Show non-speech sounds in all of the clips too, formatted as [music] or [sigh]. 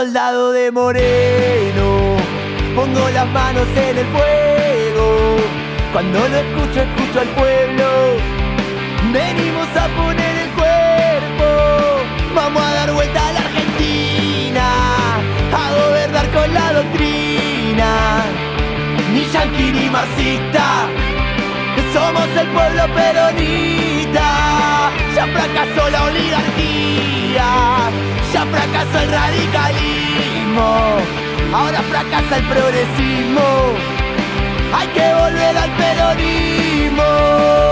soldado de Moreno, pongo las manos en el fuego. Cuando lo escucho, escucho al pueblo. Venimos a poner el cuerpo, vamos a dar vuelta a la Argentina, a gobernar con la doctrina. Ni yanqui ni marxista, somos el pueblo peronista. Ya fracasó la oligarquía, ya fracasó el radicalismo, ahora fracasa el progresismo. Hay que volver al peronismo.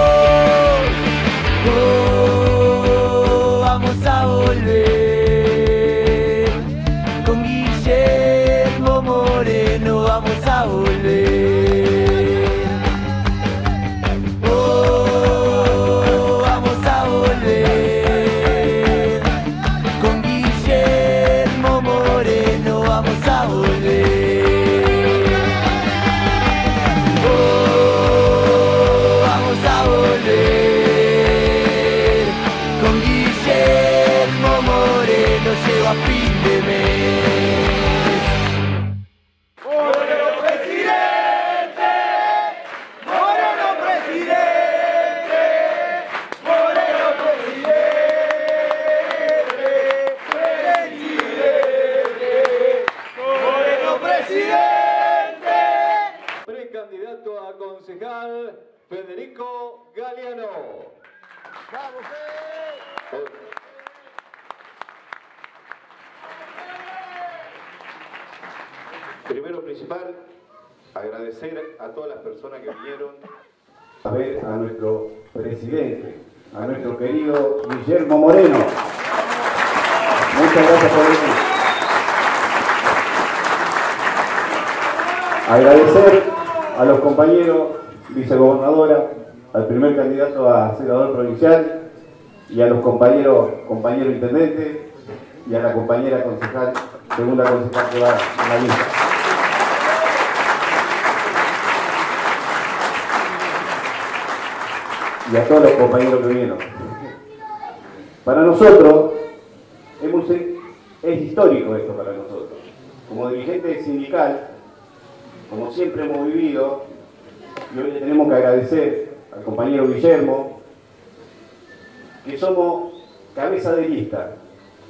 Y a todos los compañeros que vinieron. Para nosotros, es histórico esto para nosotros. Como dirigente sindical, como siempre hemos vivido, y hoy le tenemos que agradecer al compañero Guillermo, que somos cabeza de lista.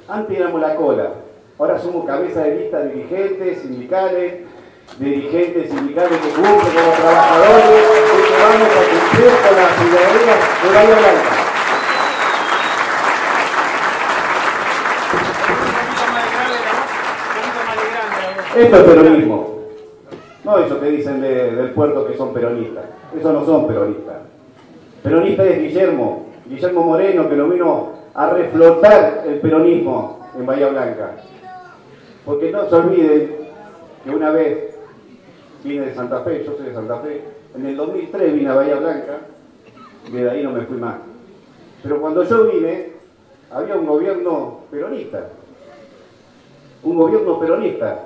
Antes éramos la cola, ahora somos cabeza de lista dirigentes sindicales, dirigentes sindicales que cumplen con los trabajadores, vamos a cumplir con la ciudadanía de Bahía Blanca. Esto es peronismo. No eso que dicen de- del puerto que son peronistas. Eso no son peronistas. Peronista es Guillermo, Guillermo Moreno, que lo vino a reflotar el peronismo en Bahía Blanca. Porque no se olviden que una vez vine de Santa Fe, yo soy de Santa Fe, en el 2003 vine a Bahía Blanca y de ahí no me fui más. Pero cuando yo vine, había un gobierno peronista. Un gobierno peronista,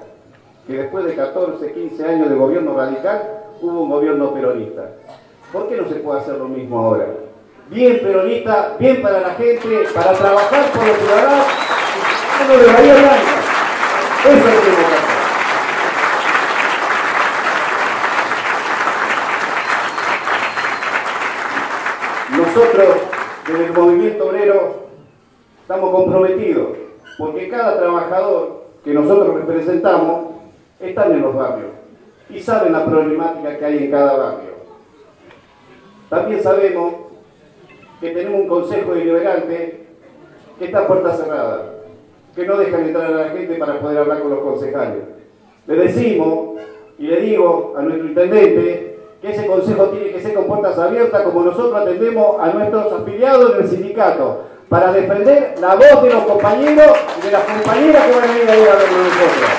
que después de 14, 15 años de gobierno radical, hubo un gobierno peronista. ¿Por qué no se puede hacer lo mismo ahora? Bien peronista, bien para la gente, para trabajar por los ciudadanos, de Bahía Blanca. Eso es lo que tenemos que hacer. Nosotros, desde movimiento obrero, estamos comprometidos, porque cada trabajador que nosotros representamos están en los barrios y saben la problemática que hay en cada barrio. También sabemos que tenemos un consejo deliberante que está a puerta cerrada, que no dejan entrar a la gente para poder hablar con los concejales. Le decimos y le digo a nuestro intendente que ese consejo tiene que ser con puertas abiertas como nosotros atendemos a nuestros afiliados en el sindicato para defender la voz de los compañeros y de las compañeras que van a ir a ver con nosotros.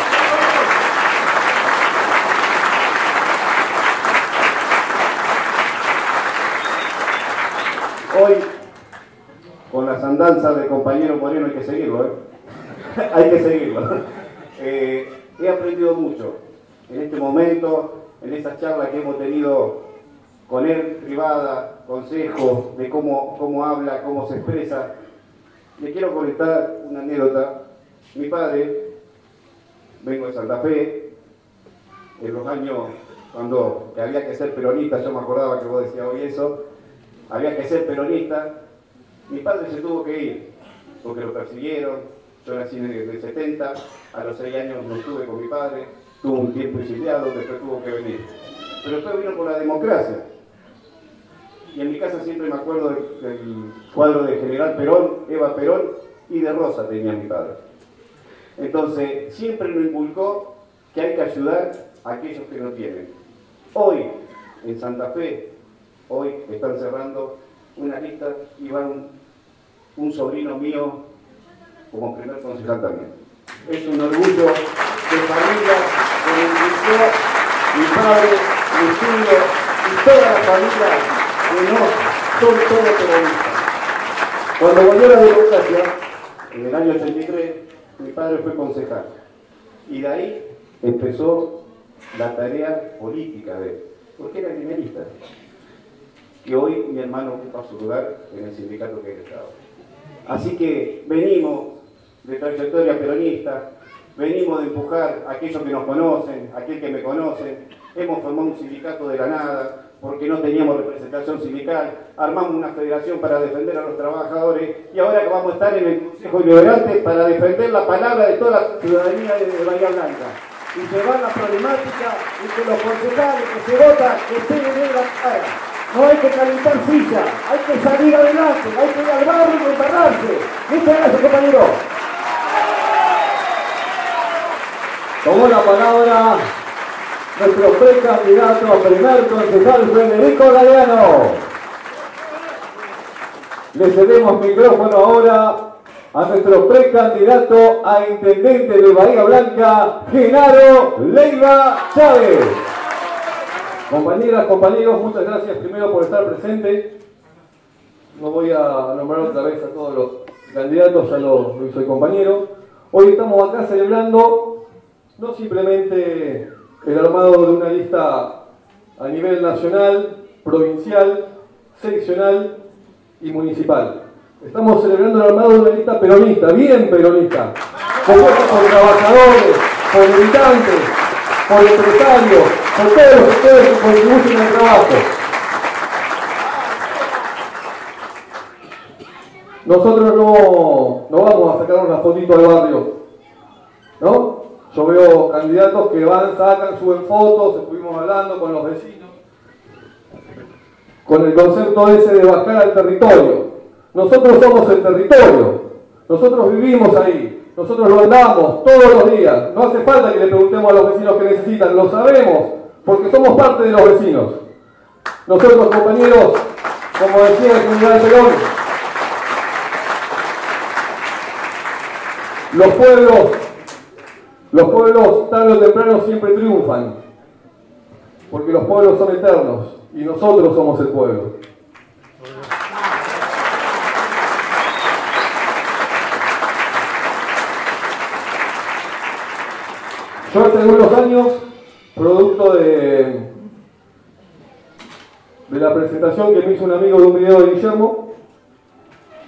Hoy, con las andanzas del compañero Moreno hay que seguirlo, ¿eh? [laughs] hay que seguirlo. [laughs] Eh, he aprendido mucho en este momento, en esa charla que hemos tenido con él privada, consejo de cómo, cómo habla, cómo se expresa. Le quiero conectar una anécdota. Mi padre, vengo de Santa Fe, en los años cuando había que ser peronista, yo me acordaba que vos decías hoy eso, había que ser peronista, mi padre se tuvo que ir, porque lo persiguieron, yo nací en el 70, a los 6 años no estuve con mi padre, tuvo un tiempo exiliado, después tuvo que venir. Pero después vino por la democracia. Y en mi casa siempre me acuerdo del, cuadro de General Perón, Eva Perón y de Rosa tenía mi padre. Entonces, siempre nos inculcó que hay que ayudar a aquellos que no tienen. Hoy, en Santa Fe, hoy están cerrando una lista y va un, un sobrino mío como primer concejal también. Es un orgullo de familia mi padre, mi tío y toda la familia que no son todos peronistas. Cuando volvió la democracia, en el año 83, mi padre fue concejal. Y de ahí empezó la tarea política de él, porque era primerista. Y hoy mi hermano ocupa su lugar en el sindicato que él estaba. Así que venimos de trayectoria peronista, venimos de empujar a aquellos que nos conocen, a aquel que me conoce, hemos formado un sindicato de la nada, porque no teníamos representación sindical, armamos una federación para defender a los trabajadores y ahora vamos a estar en el Consejo Deliberante para defender la palabra de toda la ciudadanía de Bahía Blanca y llevar la problemática y que los concejales que se votan estén en la cara. No hay que calentar silla, hay que salir adelante, hay que ir al barrio y embarrarse. Muchas gracias, compañero. Tomó la palabra nuestro precandidato a primer concejal Federico Galeano. Le cedemos micrófono ahora a nuestro precandidato a intendente de Bahía Blanca, Genaro Leiva Chávez. Compañeras, compañeros, muchas gracias primero por estar presente. No voy a nombrar otra vez a todos los candidatos, ya lo, lo hizo el compañero. Hoy estamos acá celebrando no simplemente el armado de una lista a nivel nacional, provincial, seccional y municipal. Estamos celebrando el armado de una lista peronista, bien peronista, compuesta por trabajadores, por militantes, por empresarios, por todos los sectores que contribuyen al trabajo. Nosotros no, no vamos a sacar una fotito de barrio, ¿no? Yo veo candidatos que van, sacan, suben fotos, estuvimos hablando con los vecinos, con el concepto ese de bajar al territorio. Nosotros somos el territorio, nosotros vivimos ahí, nosotros lo andamos todos los días. No hace falta que le preguntemos a los vecinos qué necesitan, lo sabemos, porque somos parte de los vecinos. Nosotros, compañeros, como decía el general Perón, los pueblos los pueblos tarde o temprano siempre triunfan, porque los pueblos son eternos y nosotros somos el pueblo. Yo hace algunos años, producto de, de la presentación que me hizo un amigo de un video de Guillermo,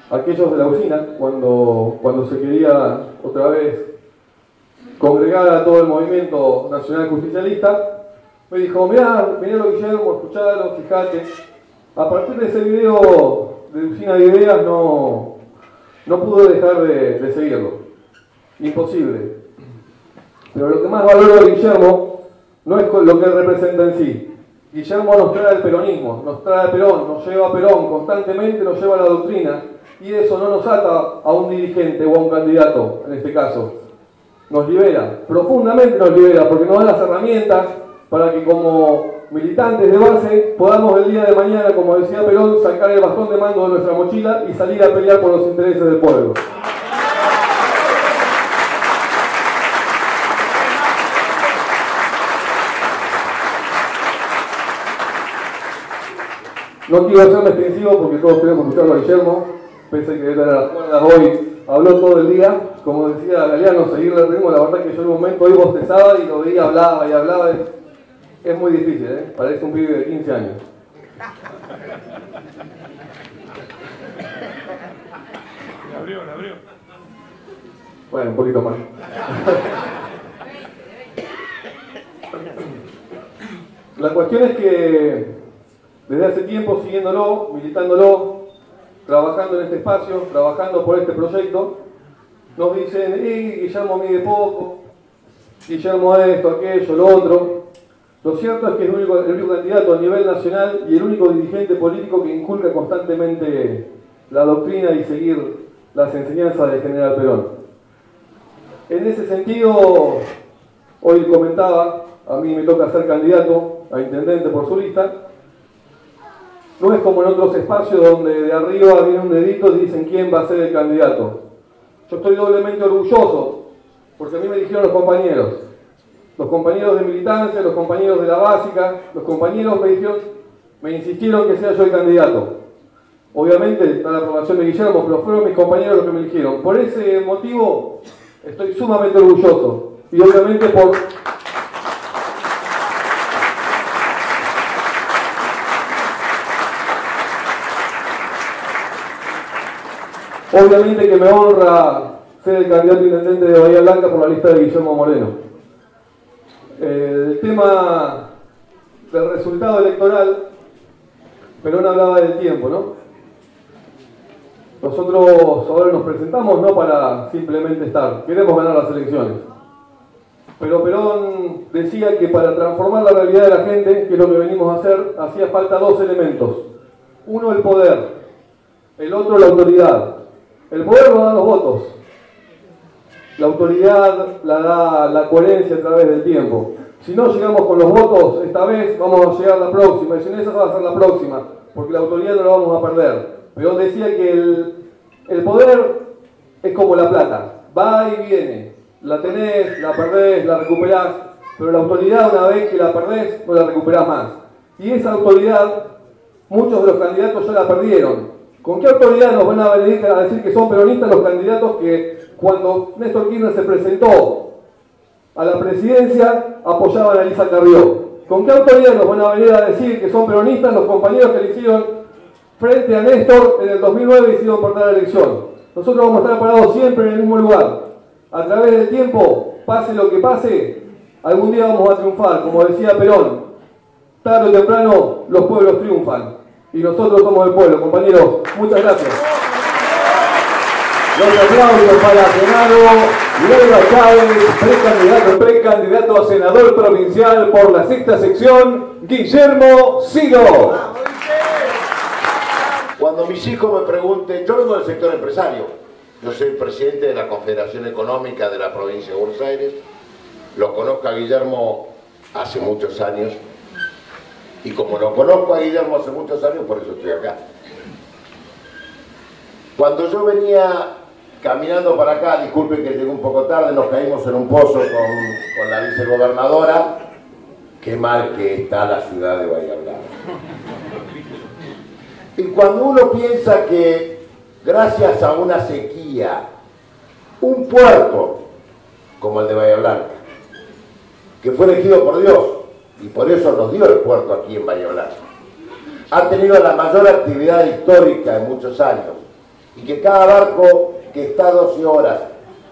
aquellos de la usina, cuando, cuando se quería otra vez congregar a todo el movimiento nacional justicialista, me dijo, mirá, miralo Guillermo, escuchalo, fíjate. A partir de ese video de Usina de Ideas no, no pude dejar de, de seguirlo. Imposible. Pero lo que más valoro de Guillermo no es lo que representa en sí, Guillermo nos trae el peronismo, nos trae el Perón, nos lleva a Perón, constantemente nos lleva a la doctrina y eso no nos ata a un dirigente o a un candidato, en este caso. Nos libera, profundamente nos libera, porque nos da las herramientas para que como militantes de base podamos el día de mañana, como decía Perón, sacar el bastón de mando de nuestra mochila y salir a pelear por los intereses del pueblo. No quiero hacerme extensivo porque todos queremos escucharlo a Guillermo, pese que de las cuerdas hoy habló todo el día. Como decía Galeano, seguirle el ritmo, la verdad que yo en un momento hoy bostezaba y lo veía, hablaba y hablaba. Es muy difícil, ¿eh? Parece un pibe de 15 años. La abrió, la abrió. Bueno, un poquito más. La cuestión es que desde hace tiempo siguiéndolo, militándolo, trabajando en este espacio, trabajando por este proyecto, nos dicen, eh, Guillermo mide poco, Guillermo esto, aquello, lo otro. Lo cierto es que es el único, el único candidato a nivel nacional y el único dirigente político que inculca constantemente la doctrina y seguir las enseñanzas del general Perón. En ese sentido, hoy comentaba, a mí me toca ser candidato a intendente por su lista, no es como en otros espacios donde de arriba viene un dedito y dicen quién va a ser el candidato. Yo estoy doblemente orgulloso, porque a mí me dijeron los compañeros, los compañeros de militancia, los compañeros de la básica, los compañeros me dijeron, me insistieron que sea yo el candidato. Obviamente está la aprobación de Guillermo, pero fueron mis compañeros los que me dijeron. Por ese motivo estoy sumamente orgulloso. Y obviamente por, Obviamente que me honra ser el candidato intendente de Bahía Blanca por la lista de Guillermo Moreno. El tema del resultado electoral, Perón hablaba del tiempo, ¿no? Nosotros ahora nos presentamos no para simplemente estar, queremos ganar las elecciones. Pero Perón decía que para transformar la realidad de la gente, que es lo que venimos a hacer, hacía falta dos elementos. Uno el poder, el otro la autoridad. El poder lo dan los votos. La autoridad la da la coherencia a través del tiempo. Si no llegamos con los votos esta vez, vamos a llegar la próxima. Y si no, esa va a ser la próxima, porque la autoridad no la vamos a perder. Pero decía que el, el poder es como la plata. Va y viene. La tenés, la perdés, la recuperás. Pero la autoridad, una vez que la perdés, no la recuperás más. Y esa autoridad, muchos de los candidatos ya la perdieron. ¿Con qué autoridad nos van a venir a decir que son peronistas los candidatos que cuando Néstor Kirchner se presentó a la presidencia apoyaban a Elisa Carrió? ¿Con qué autoridad nos van a venir a decir que son peronistas los compañeros que le hicieron frente a Néstor en el 2009 y hicieron perder la elección? Nosotros vamos a estar parados siempre en el mismo lugar. A través del tiempo, pase lo que pase, algún día vamos a triunfar. Como decía Perón, tarde o temprano los pueblos triunfan y nosotros somos el pueblo, compañeros. Muchas gracias. Los aplausos para Genaro Leiva Chávez, precandidato, precandidato a senador provincial por la sexta sección, Guillermo Silo. Cuando mis hijos me pregunten, yo vengo del sector empresario, yo soy presidente de la Confederación Económica de la provincia de Buenos Aires, lo conozco a Guillermo hace muchos años, y como lo conozco a Guillermo hace muchos años, por eso estoy acá. Cuando yo venía caminando para acá, disculpen que llegué un poco tarde, nos caímos en un pozo con, con la vicegobernadora, qué mal que está la ciudad de Bahía Blanca. Y cuando uno piensa que gracias a una sequía, un puerto como el de Bahía Blanca, que fue elegido por Dios, y por eso nos dio el puerto aquí en Bahía Blanca, ha tenido la mayor actividad histórica en muchos años, y que cada barco que está 12 horas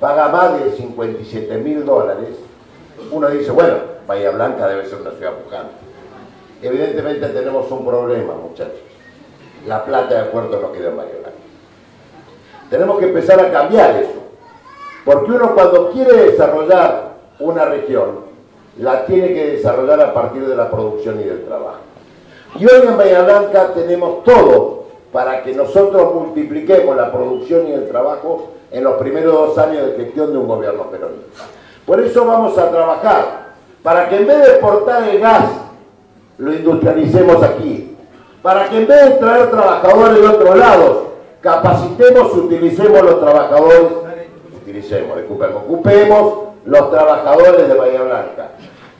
paga más de 57 mil dólares, uno dice, bueno, Bahía Blanca debe ser una ciudad pujante. Evidentemente tenemos un problema, muchachos la plata de puerto no queda en Bahía Blanca. Tenemos que empezar a cambiar eso. Porque uno cuando quiere desarrollar una región, la tiene que desarrollar a partir de la producción y del trabajo. Y hoy en Bahía Blanca tenemos todo para que nosotros multipliquemos la producción y el trabajo en los primeros dos años de gestión de un gobierno peronista. Por eso vamos a trabajar para que en vez de exportar el gas, lo industrialicemos aquí. Para que en vez de traer trabajadores de otros lados, capacitemos, utilicemos los trabajadores, utilicemos, ocupemos, ocupemos los trabajadores de Bahía Blanca.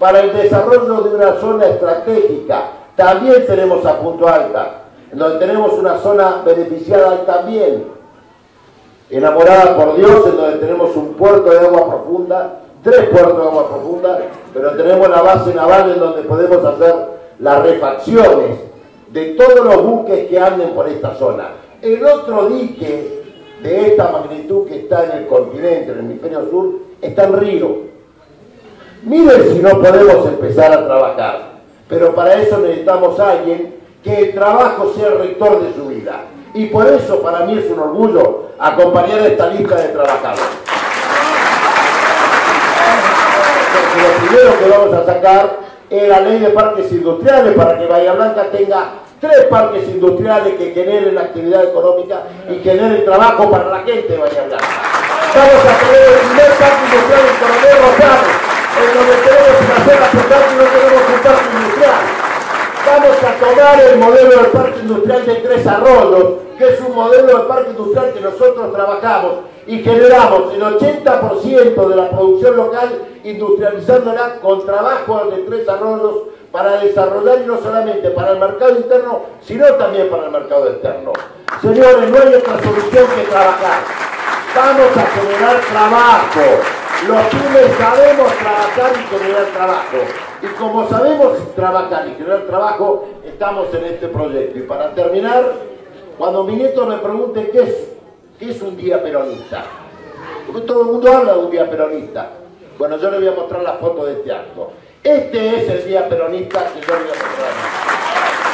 Para el desarrollo de una zona estratégica, también tenemos a Punto Alta, en donde tenemos una zona beneficiada también, enamorada por Dios, en donde tenemos un puerto de agua profunda, tres puertos de agua profunda, pero tenemos la base naval en donde podemos hacer las refacciones de todos los buques que anden por esta zona. El otro dique de esta magnitud que está en el continente, en el hemisferio sur, está en Río. Miren si no podemos empezar a trabajar, pero para eso necesitamos a alguien que el trabajo sea el rector de su vida. Y por eso para mí es un orgullo acompañar esta lista de trabajadores. Porque lo primero que vamos a sacar es la ley de parques industriales para que Bahía Blanca tenga tres parques industriales que generen actividad económica y generen trabajo para la gente de Bahía Blanca. Vamos a tener el primer parque industrial en Coronel Rosales, en donde una zona portátil y no tenemos un parque industrial. Vamos a tomar el modelo del parque industrial de Tres Arroyos, que es un modelo de parque industrial que nosotros trabajamos y generamos el 80% de la producción local industrializándola con trabajo de Tres Arroyos para desarrollar y no solamente para el mercado interno, sino también para el mercado externo. Señores, no hay otra solución que trabajar. Vamos a generar trabajo. Los pymes sabemos trabajar y generar trabajo. Y como sabemos trabajar y generar trabajo, estamos en este proyecto. Y para terminar, cuando mi nieto me pregunte qué es, qué es un día peronista, porque todo el mundo habla de un día peronista. Bueno, yo le voy a mostrar la foto de este acto. Este es el día peronista que yo le voy a mostrar.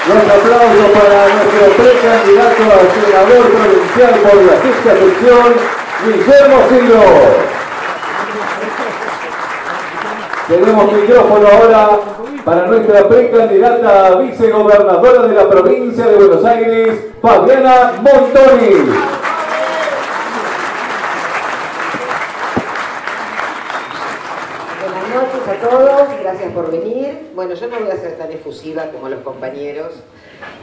Los aplausos para nuestro precandidato a senador provincial por la sexta sección, Guillermo Silva. Tenemos micrófono ahora para nuestra precandidata vicegobernadora de la provincia de Buenos Aires, Fabiana Montoni. Buenas noches a todos, gracias por venir. Bueno, yo no voy a ser tan efusiva como los compañeros,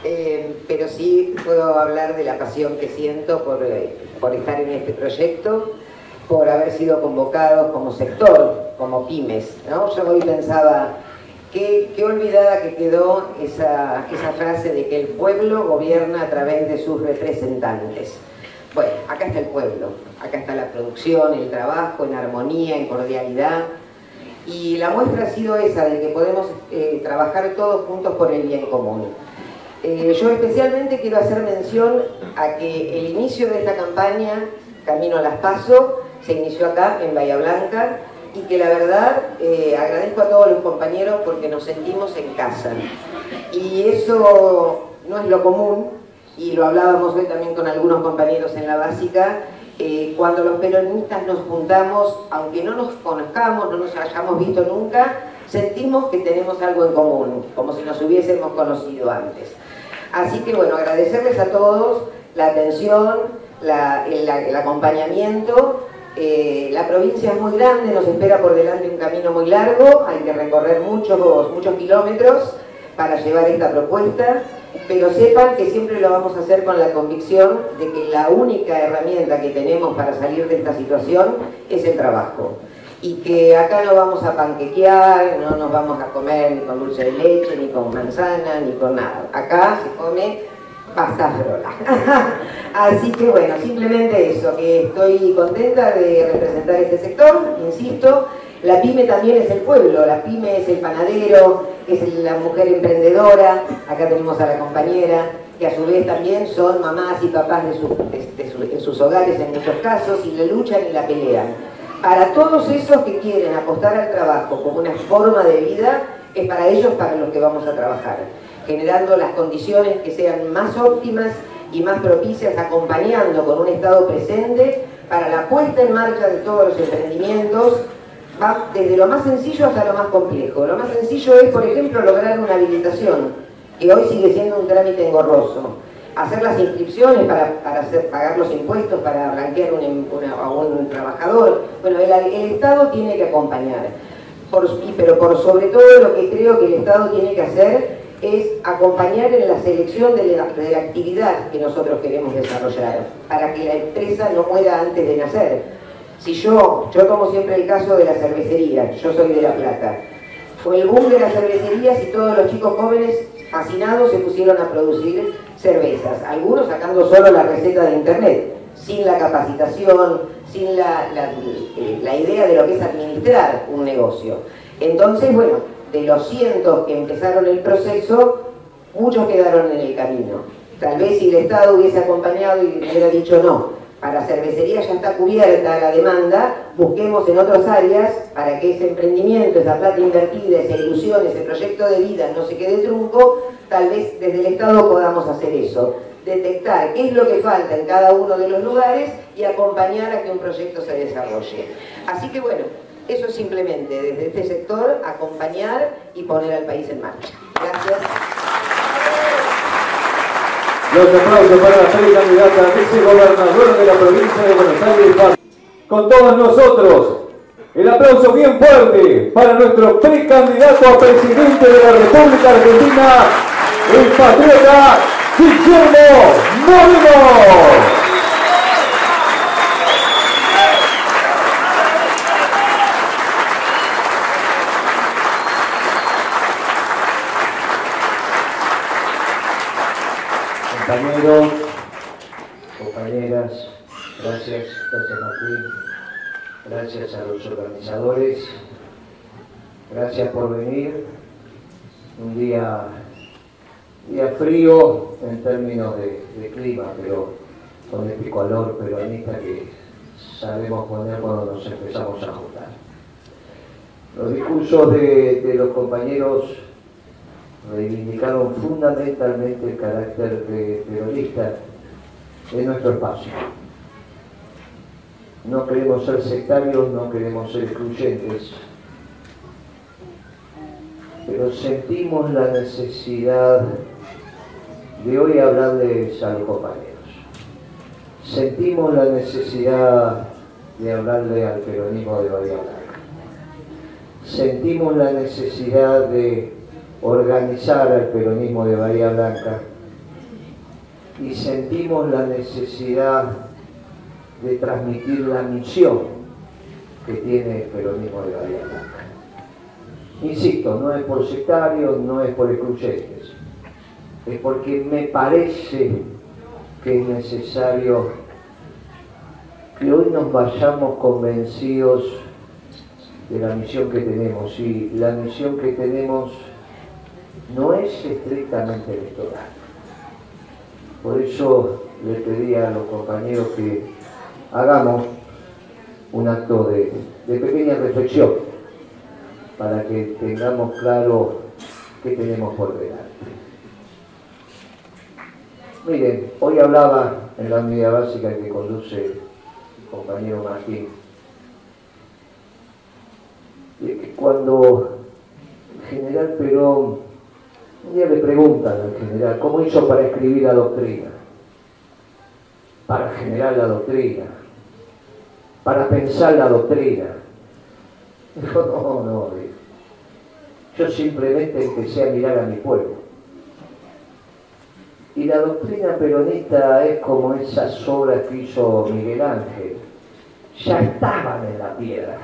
eh, pero sí puedo hablar de la pasión que siento por, eh, por estar en este proyecto, por haber sido convocados como sector, como pymes. ¿no? Yo hoy pensaba, qué, qué olvidada que quedó esa, esa frase de que el pueblo gobierna a través de sus representantes. Bueno, acá está el pueblo, acá está la producción, el trabajo, en armonía, en cordialidad. Y la muestra ha sido esa, de que podemos eh, trabajar todos juntos por el bien común. Eh, yo especialmente quiero hacer mención a que el inicio de esta campaña, Camino a las Paso, se inició acá, en Bahía Blanca, y que la verdad eh, agradezco a todos los compañeros porque nos sentimos en casa. Y eso no es lo común, y lo hablábamos hoy también con algunos compañeros en la básica, eh, cuando los peronistas nos juntamos, aunque no nos conozcamos, no nos hayamos visto nunca, sentimos que tenemos algo en común, como si nos hubiésemos conocido antes. Así que bueno, agradecerles a todos la atención, el acompañamiento. Eh, la provincia es muy grande, nos espera por delante un camino muy largo, hay que recorrer muchos, muchos kilómetros para llevar esta propuesta, pero sepan que siempre lo vamos a hacer con la convicción de que la única herramienta que tenemos para salir de esta situación es el trabajo. Y que acá no vamos a panquequear, no nos vamos a comer ni con dulce de leche, ni con manzana, ni con nada. Acá se come pasta frola. [laughs] Así que bueno, simplemente eso, que estoy contenta de representar este sector, insisto, la pyme también es el pueblo, la pyme es el panadero, es la mujer emprendedora, acá tenemos a la compañera, que a su vez también son mamás y papás de, su, de, en sus hogares en muchos casos y la luchan y la pelean. Para todos esos que quieren apostar al trabajo como una forma de vida, es para ellos para los que vamos a trabajar, generando las condiciones que sean más óptimas y más propicias, acompañando con un Estado presente para la puesta en marcha de todos los emprendimientos desde lo más sencillo hasta lo más complejo. Lo más sencillo es, por ejemplo, lograr una habilitación, que hoy sigue siendo un trámite engorroso. Hacer las inscripciones para, para pagar los impuestos, para blanquear un, a un trabajador. Bueno, el, Estado tiene que acompañar. Pero por sobre todo lo que creo que el Estado tiene que hacer es acompañar en la selección de la, de la, actividad que nosotros queremos desarrollar, para que la empresa no muera antes de nacer. Si yo, yo tomo siempre el caso de la cervecería, yo soy de La Plata, fue el boom de las cervecerías y todos los chicos jóvenes fascinados se pusieron a producir cervezas, algunos sacando solo la receta de internet, sin la capacitación, sin la, la, la idea de lo que es administrar un negocio. Entonces, bueno, de los cientos que empezaron el proceso, muchos quedaron en el camino. Tal vez si el Estado hubiese acompañado y hubiera dicho no, para cervecería ya está cubierta la demanda, busquemos en otras áreas para que ese emprendimiento, esa plata invertida, esa ilusión, ese proyecto de vida no se quede trunco, tal vez desde el Estado podamos hacer eso, detectar qué es lo que falta en cada uno de los lugares y acompañar a que un proyecto se desarrolle. Así que bueno, eso es simplemente desde este sector acompañar y poner al país en marcha. Gracias. Los aplausos para la precandidata a vicegobernadora de la provincia de Buenos Aires. Con todos nosotros, el aplauso bien fuerte para nuestro precandidato a presidente de la República Argentina, el patriota Guillermo Moreno. Compañeros, compañeras, gracias, gracias Martín, gracias a los organizadores, gracias por venir. Un día, día frío en términos de, clima, pero con este calor peronista que sabemos poner cuando nos empezamos a juntar. Los discursos de los compañeros reivindicaron fundamentalmente el carácter de peronista de nuestro espacio. No queremos ser sectarios, no queremos ser excluyentes, pero sentimos la necesidad de hoy hablarles a los compañeros. Sentimos la necesidad de hablarle al peronismo de Bahía Blanca. Sentimos la necesidad de organizar al peronismo de Bahía Blanca y sentimos la necesidad de transmitir la misión que tiene el peronismo de Bahía Blanca. Insisto, no es por sectarios, no es por excluyentes, es porque me parece que es necesario que hoy nos vayamos convencidos de la misión que tenemos y la misión que tenemos no es estrictamente electoral. Por eso le pedí a los compañeros que hagamos un acto de, de pequeña reflexión para que tengamos claro qué tenemos por delante. Miren, hoy hablaba en la unidad básica que conduce el compañero Martín, de que cuando el general Perón un día le preguntan al general, ¿cómo hizo para escribir la doctrina? Para generar la doctrina, para pensar la doctrina. [laughs] Dijo, no, no, yo simplemente empecé a mirar a mi pueblo. Y la doctrina peronista es como esas obras que hizo Miguel Ángel. Ya estaban en la piedra.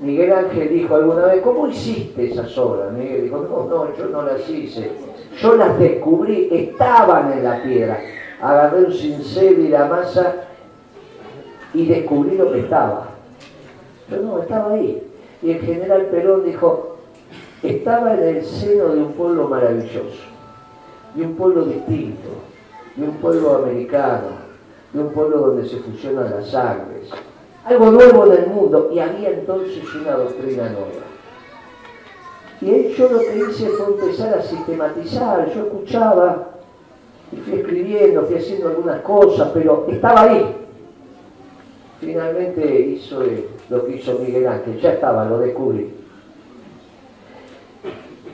Miguel Ángel dijo alguna vez, ¿cómo hiciste esas obras? Miguel dijo, no, no, yo no las hice. Yo las descubrí, estaban en la piedra. Agarré un cincel y la masa y descubrí lo que estaba. Pero no, estaba ahí. Y el general Perón dijo, estaba en el seno de un pueblo maravilloso, de un pueblo distinto, de un pueblo americano, de un pueblo donde se fusionan las sangres, algo nuevo en el mundo, y había entonces una doctrina nueva. Y ahí yo lo que hice fue empezar a sistematizar, yo escuchaba, y fui escribiendo, fui haciendo algunas cosas, pero estaba ahí. Finalmente hizo el, lo que hizo Miguel Ángel, ya estaba, lo descubrí.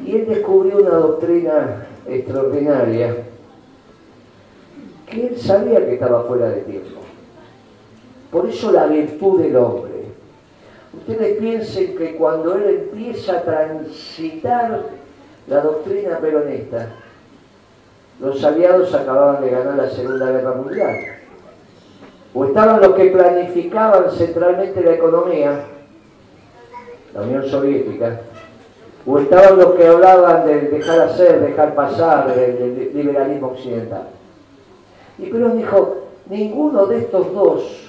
Y él descubrió una doctrina extraordinaria que él sabía que estaba fuera de tiempo. Por eso la virtud del hombre. Ustedes piensen que cuando él empieza a transitar la doctrina peronista, los aliados acababan de ganar la Segunda Guerra Mundial. O estaban los que planificaban centralmente la economía, la Unión Soviética, o estaban los que hablaban de dejar hacer, dejar pasar, del, liberalismo occidental. Y Perón dijo, ninguno de estos dos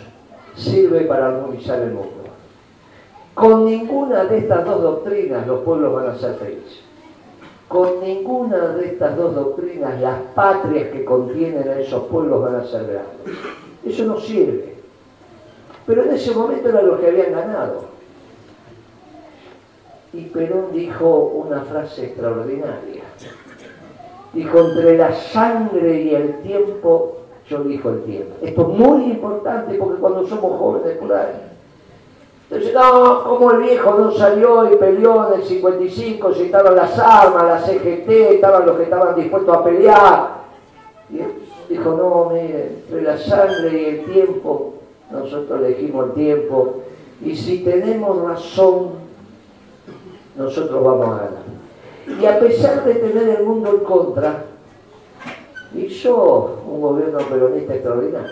sirve para armonizar el mundo. Con ninguna de estas dos doctrinas los pueblos van a ser felices. Con ninguna de estas dos doctrinas las patrias que contienen a esos pueblos van a ser grandes. Eso no sirve. Pero en ese momento era lo que habían ganado. Y Perón dijo una frase extraordinaria. Dijo, entre la sangre y el tiempo, yo dijo el tiempo. Esto es muy importante porque cuando somos jóvenes ahí, entonces, no, como el viejo no salió y peleó en el 55, si estaban las armas, la CGT, estaban los que estaban dispuestos a pelear. Y él dijo, no, mire, entre la sangre y el tiempo, nosotros elegimos el tiempo, y si tenemos razón, nosotros vamos a ganar. Y a pesar de tener el mundo en contra, hizo un gobierno peronista extraordinario.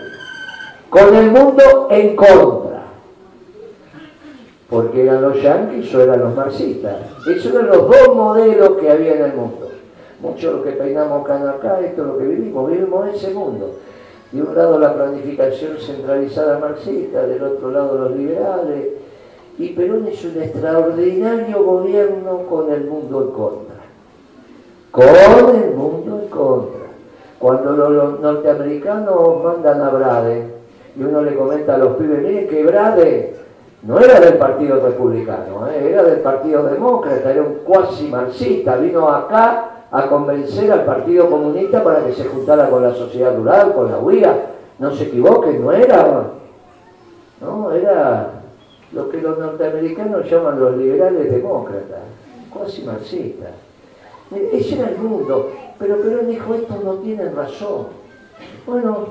Con el mundo en contra porque eran los yanquis o eran los marxistas. Esos eran los dos modelos que había en el mundo. Muchos los que peinamos acá, acá, esto es lo que vivimos, vivimos en ese mundo. De un lado la planificación centralizada marxista, del otro lado los liberales. Y Perón es un extraordinario gobierno con el mundo en contra. Con el mundo en contra. Cuando los norteamericanos mandan a Brade, y uno le comenta a los pibes, miren que Brade no era del Partido Republicano, ¿eh? era del Partido Demócrata, era un cuasi marxista, vino acá a convencer al Partido Comunista para que se juntara con la sociedad rural, con la UIA. No se equivoquen, no era, no, era lo que los norteamericanos llaman los liberales demócratas, cuasi marxistas. Ese era el mundo, pero Perón dijo, estos no tienen razón. Bueno,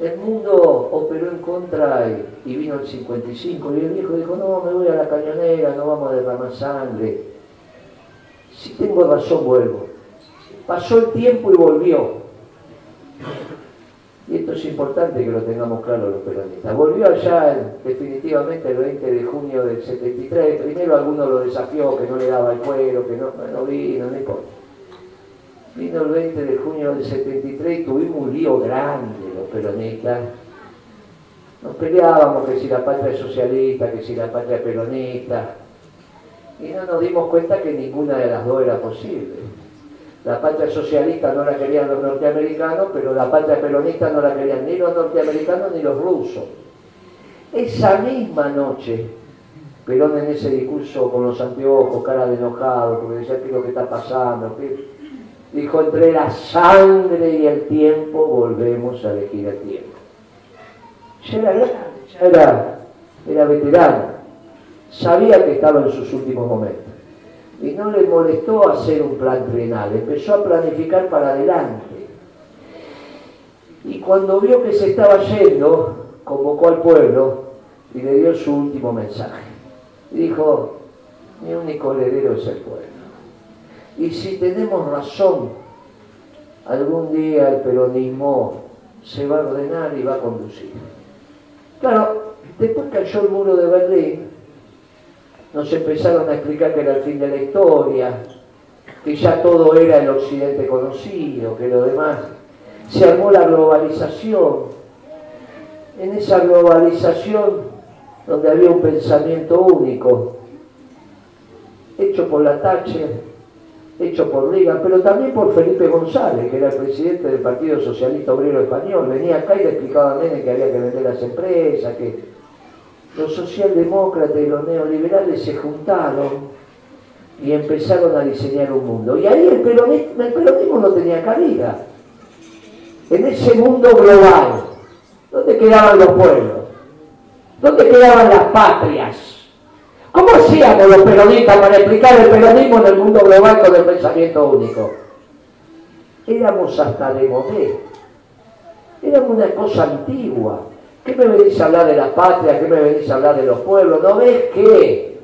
el mundo operó en contra y, vino el 55 y el viejo dijo, no, me voy a la cañonera, no vamos a derramar sangre. Si tengo razón, vuelvo. Pasó el tiempo y volvió. Y esto es importante que lo tengamos claro los peronistas. Volvió allá definitivamente el 20 de junio del 73. Primero alguno lo desafió, que no le daba el cuero, que no, no vino, no importa. Vino el 20 de junio del 73 y tuvimos un lío grande los peronistas. Nos peleábamos que si la patria es socialista, que si la patria es peronista. Y no nos dimos cuenta que ninguna de las dos era posible. La patria socialista no la querían los norteamericanos, pero la patria peronista no la querían ni los norteamericanos ni los rusos. Esa misma noche, Perón en ese discurso con los anteojos, cara de enojado, porque decía, ¿qué es lo que está pasando? Dijo, entre la sangre y el tiempo volvemos a elegir el tiempo. Ya era ya era, era veterano, sabía que estaba en sus últimos momentos. Y no le molestó hacer un plan trienal, empezó a planificar para adelante. Y cuando vio que se estaba yendo, convocó al pueblo y le dio su último mensaje. Dijo, mi único heredero es el pueblo. Y si tenemos razón, algún día el peronismo se va a ordenar y va a conducir. Claro, después cayó el muro de Berlín, nos empezaron a explicar que era el fin de la historia, que ya todo era el occidente conocido, que lo demás. Se armó la globalización. En esa globalización, donde había un pensamiento único, hecho por la Thatcher, hecho por Reagan, pero también por Felipe González, que era el presidente del Partido Socialista Obrero Español. Venía acá y le explicaba a Menem que había que vender las empresas, que los socialdemócratas y los neoliberales se juntaron y empezaron a diseñar un mundo. Y ahí el peronismo, el peronismo no tenía cabida. En ese mundo global, ¿dónde quedaban los pueblos? ¿Dónde quedaban las patrias? ¿Cómo hacíamos los peronistas para explicar el peronismo en el mundo global con el pensamiento único? Éramos hasta de modé. Éramos una cosa antigua. ¿Qué me venís a hablar de la patria? ¿Qué me venís a hablar de los pueblos? ¿No ves que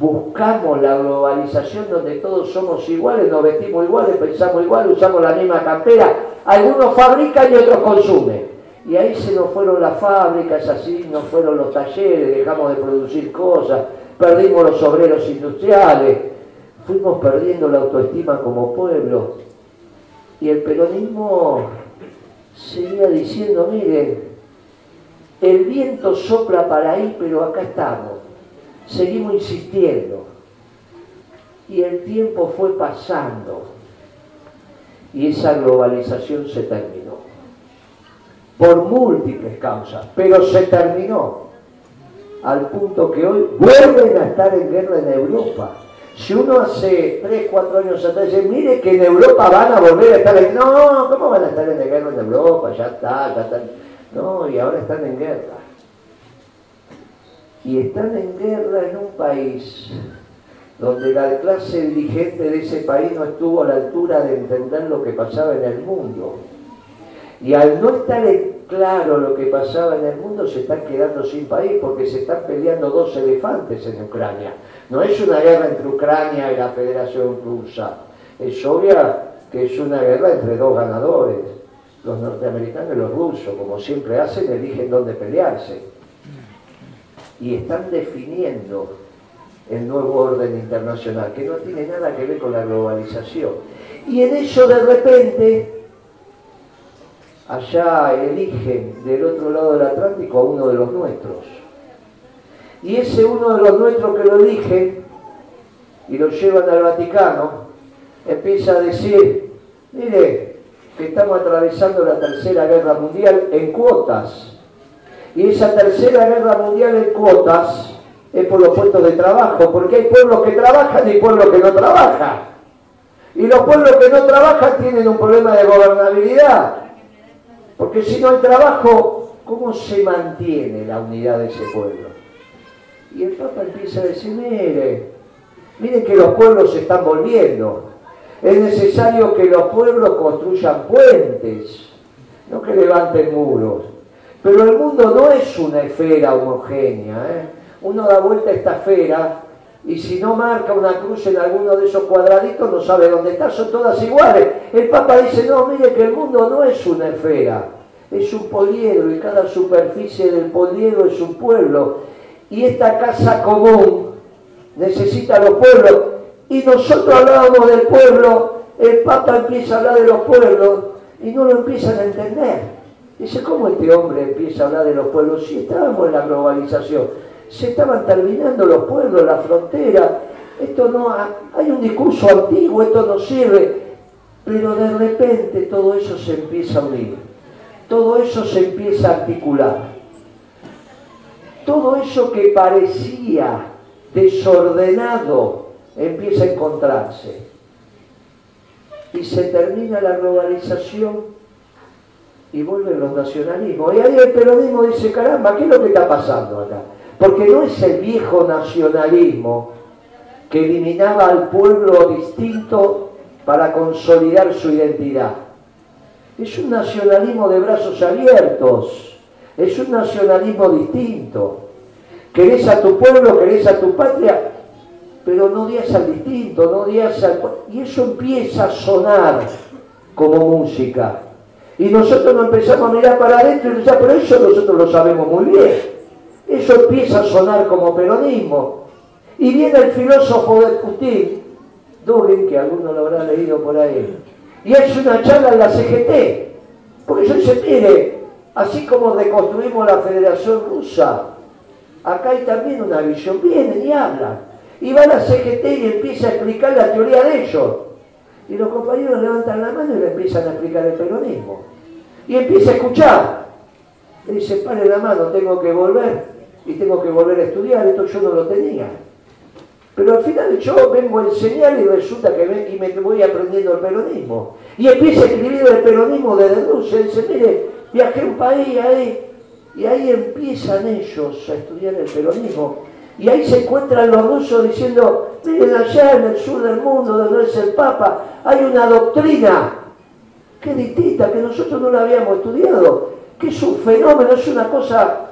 buscamos la globalización donde todos somos iguales, nos vestimos iguales, pensamos igual, usamos la misma campera? Algunos fabrican y otros consumen. Y ahí se nos fueron las fábricas, así nos fueron los talleres, dejamos de producir cosas, perdimos los obreros industriales, fuimos perdiendo la autoestima como pueblo. Y el peronismo seguía diciendo, miren, el viento sopla para ahí, pero acá estamos. Seguimos insistiendo. Y el tiempo fue pasando. Y esa globalización se terminó. Por múltiples causas, pero se terminó. Al punto que hoy vuelven a estar en guerra en Europa. Si uno hace 3, 4 años atrás dice, mire que en Europa van a volver a estar en... No, ¿cómo van a estar en guerra en Europa? Ya está, ya están... No, y ahora están en guerra. Y están en guerra en un país donde la clase dirigente de ese país no estuvo a la altura de entender lo que pasaba en el mundo. Y al no estar claro lo que pasaba en el mundo, se están quedando sin país porque se están peleando dos elefantes en Ucrania. No es una guerra entre Ucrania y la Federación Rusa. Es obvia que es una guerra entre dos ganadores. Los norteamericanos y los rusos, como siempre hacen, eligen dónde pelearse. Y están definiendo el nuevo orden internacional, que no tiene nada que ver con la globalización. Y en eso de repente, allá eligen del otro lado del Atlántico a uno de los nuestros. Y ese uno de los nuestros que lo eligen y lo llevan al Vaticano, empieza a decir, mire, que estamos atravesando la tercera guerra mundial en cuotas. Y esa tercera guerra mundial en cuotas es por los puestos de trabajo, porque hay pueblos que trabajan y pueblos que no trabajan. Y los pueblos que no trabajan tienen un problema de gobernabilidad. Porque si no hay trabajo, ¿cómo se mantiene la unidad de ese pueblo? Y el Papa empieza a decir, mire, miren que los pueblos se están volviendo. Es necesario que los pueblos construyan puentes, no que levanten muros. Pero el mundo no es una esfera homogénea. ¿eh? Uno da vuelta a esta esfera y si no marca una cruz en alguno de esos cuadraditos no sabe dónde está, son todas iguales. El Papa dice, no, mire que el mundo no es una esfera, es un poliedro y cada superficie del poliedro es un pueblo. Y esta casa común necesita a los pueblos. Y nosotros hablábamos del pueblo, el Papa empieza a hablar de los pueblos y no lo empiezan a entender. Dice, ¿cómo este hombre empieza a hablar de los pueblos? Si estábamos en la globalización, se estaban terminando los pueblos, la frontera. Esto no hay un discurso antiguo, esto no sirve. Pero de repente todo eso se empieza a unir. Todo eso se empieza a articular. Todo eso que parecía desordenado empieza a encontrarse. Y se termina la globalización y vuelven los nacionalismos. Y ahí el peronismo dice, caramba, ¿qué es lo que está pasando acá? Porque no es el viejo nacionalismo que eliminaba al pueblo distinto para consolidar su identidad. Es un nacionalismo de brazos abiertos, es un nacionalismo distinto. Querés a tu pueblo, querés a tu patria, pero no odias al distinto, no odias al... Y eso empieza a sonar como música. Y nosotros nos empezamos a mirar para adentro y decir, pero eso nosotros lo sabemos muy bien. Eso empieza a sonar como peronismo. Y viene el filósofo de Putin, Dugin, que alguno lo habrá leído por ahí, y hace una charla en la CGT. Porque yo dice, mire, así como reconstruimos la Federación Rusa, acá hay también una visión. Vienen y hablan. Y va a la CGT y empieza a explicar la teoría de ellos. Y los compañeros levantan la mano y le empiezan a explicar el peronismo. Y empieza a escuchar. Y dice, pare la mano, tengo que volver y tengo que volver a estudiar, esto yo no lo tenía. Pero al final yo vengo a enseñar y resulta que ven, y me voy aprendiendo el peronismo. Y empieza a escribir el peronismo desde. Dice, mire, viajé a un país ahí Y ahí empiezan ellos a estudiar el peronismo. Y ahí se encuentran los rusos diciendo, miren allá en el sur del mundo, donde es el Papa, hay una doctrina que es distinta, que nosotros no la habíamos estudiado, que es un fenómeno, es una cosa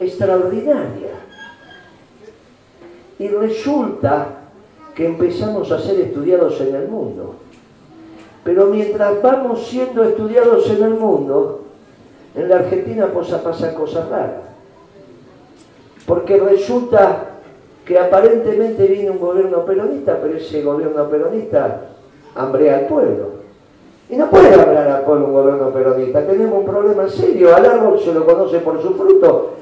extraordinaria. Y resulta que empezamos a ser estudiados en el mundo. Pero mientras vamos siendo estudiados en el mundo, en la Argentina pasa, pasan cosas raras. Porque resulta que aparentemente viene un gobierno peronista, pero ese gobierno peronista hambrea al pueblo. Y no puede hablar al pueblo un gobierno peronista. Tenemos un problema serio. Al árbol se lo conoce por su fruto.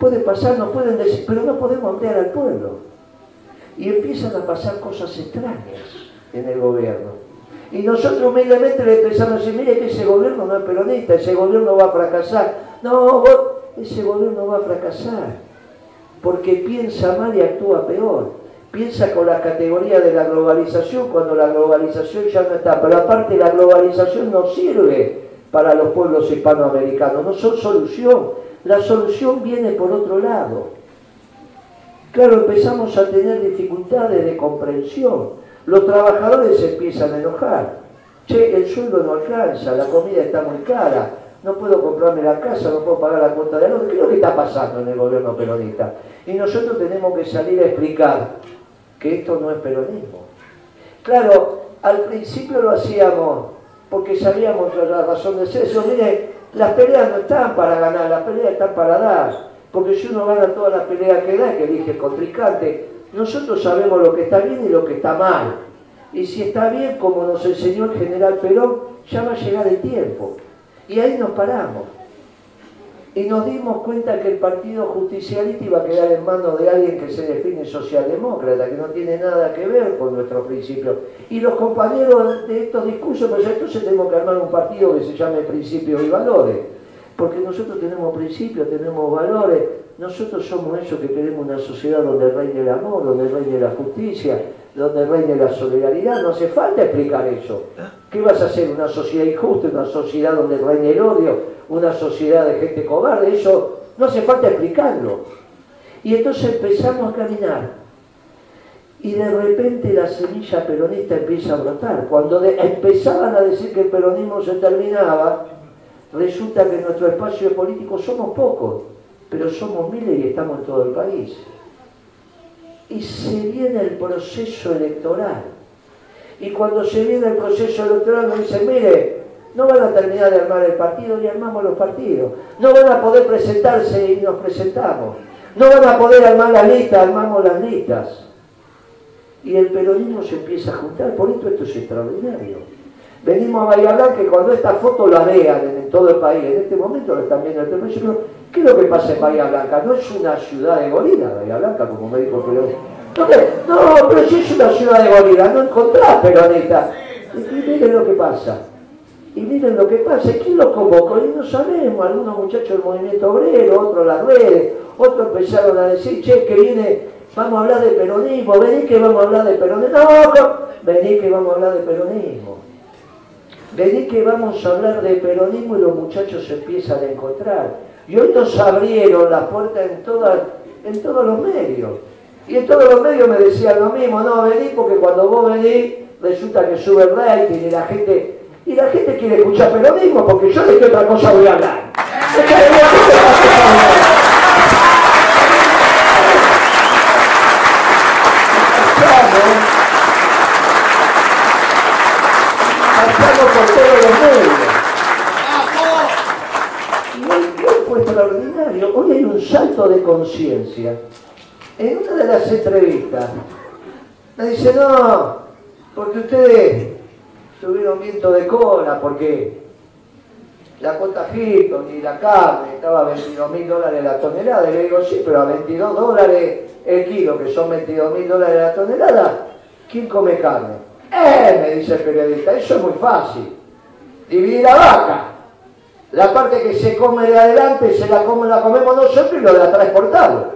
Puede pasar, nos pueden decir, pero no podemos hambrear al pueblo. Y empiezan a pasar cosas extrañas en el gobierno. Y nosotros humildemente le empezamos a decir, mire que ese gobierno no es peronista, ese gobierno va a fracasar. No, ese gobierno va a fracasar, porque piensa mal y actúa peor. Piensa con la categoría de la globalización cuando la globalización ya no está. Pero aparte la globalización no sirve para los pueblos hispanoamericanos, no son solución. La solución viene por otro lado. Claro, empezamos a tener dificultades de comprensión los trabajadores se empiezan a enojar. Che, el sueldo no alcanza, la comida está muy cara, no puedo comprarme la casa, no puedo pagar la cuota de luz. ¿Qué es lo que está pasando en el gobierno peronista? Y nosotros tenemos que salir a explicar que esto no es peronismo. Claro, al principio lo hacíamos porque sabíamos la razón de ser eso. Mire, las peleas no están para ganar, las peleas están para dar. Porque si uno gana todas las peleas que da, que elige el contrincante, nosotros sabemos lo que está bien y lo que está mal. Y si está bien, como nos enseñó el general Perón, ya va a llegar el tiempo. Y ahí nos paramos. Y nos dimos cuenta que el Partido Justicialista iba a quedar en manos de alguien que se define socialdemócrata, que no tiene nada que ver con nuestros principios. Y los compañeros de estos discursos, pues entonces tenemos que armar un partido que se llame Principios y Valores. Porque nosotros tenemos principios, tenemos valores, nosotros somos ellos que queremos una sociedad donde reine el amor, donde reine la justicia, donde reine la solidaridad. No hace falta explicar eso. ¿Qué vas a hacer? ¿Una sociedad injusta? ¿Una sociedad donde reine el odio? ¿Una sociedad de gente cobarde? Eso no hace falta explicarlo. Y entonces empezamos a caminar. Y de repente la semilla peronista empieza a brotar. Cuando empezaban a decir que el peronismo se terminaba, resulta que en nuestro espacio político somos pocos pero somos miles y estamos en todo el país. Y se viene el proceso electoral. Y cuando se viene el proceso electoral nos dicen, mire, no van a terminar de armar el partido y armamos los partidos. No van a poder presentarse y nos presentamos. No van a poder armar las listas, armamos las listas. Y el peronismo se empieza a juntar. Por esto esto es extraordinario. Venimos a Bahía Blanca y cuando esta foto la vean en todo el país, en este momento lo están viendo en el televisión, ¿qué es lo que pasa en Bahía Blanca? No es una ciudad de gorila, Bahía Blanca, como me dijo No, no, pero si es una ciudad de gorila, no encontrás peroneta. Y miren lo que pasa. Y miren lo que pasa. ¿Quién lo convocó? Y no sabemos. Algunos muchachos del movimiento obrero, otros las redes, otros empezaron a decir, che, que viene, vamos a hablar de peronismo, vení que vamos a hablar de peronismo. No, no, vení que vamos a hablar de peronismo. Vení que vamos a hablar de peronismo y los muchachos se empiezan a encontrar. Y hoy nos abrieron las puertas en, todas, en todos los medios. Y en todos los medios me decían lo mismo, no, vení porque cuando vos venís resulta que sube el rating y la gente, y la gente quiere escuchar peronismo porque yo de qué otra cosa voy a hablar. [laughs] de conciencia. En una de las entrevistas me dice, no, porque ustedes tuvieron viento de cola, porque la cuota Hilton y la carne estaba a 22 mil dólares la tonelada. Y le digo, sí, pero a 22 dólares el kilo, que son 22 mil dólares la tonelada, ¿quién come carne? Eh, me dice el periodista, eso es muy fácil. Dividir la vaca. La parte que se come de adelante se la, come, la comemos nosotros y lo de atrás exportado.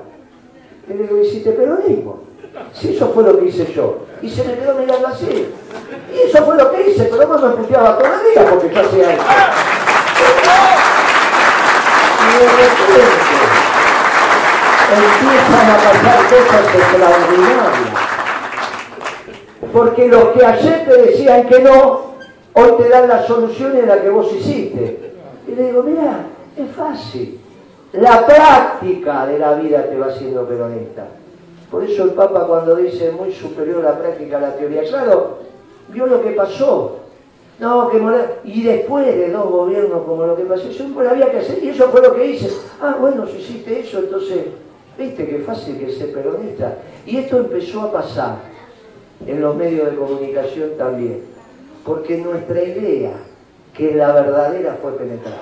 Y le digo, hiciste peronismo. Si eso fue lo que hice yo. Y se me quedó mirando así. Y eso fue lo que hice, pero no me puteaba día porque yo hacía eso. Y de repente empiezan a pasar cosas extraordinarias. Porque los que ayer te decían que no, hoy te dan las soluciones de la que vos hiciste. Y le digo, mira, es fácil. La práctica de la vida te va haciendo peronista. Por eso el Papa cuando dice muy superior la práctica a la teoría, claro, vio lo que pasó. No, que. Y después de dos gobiernos como lo que pasó, no había que hacer. Y eso fue lo que hice. Ah, bueno, si hiciste eso, entonces, viste qué fácil que ser peronista. Y esto empezó a pasar en los medios de comunicación también. Porque nuestra idea, que la verdadera, fue penetrar.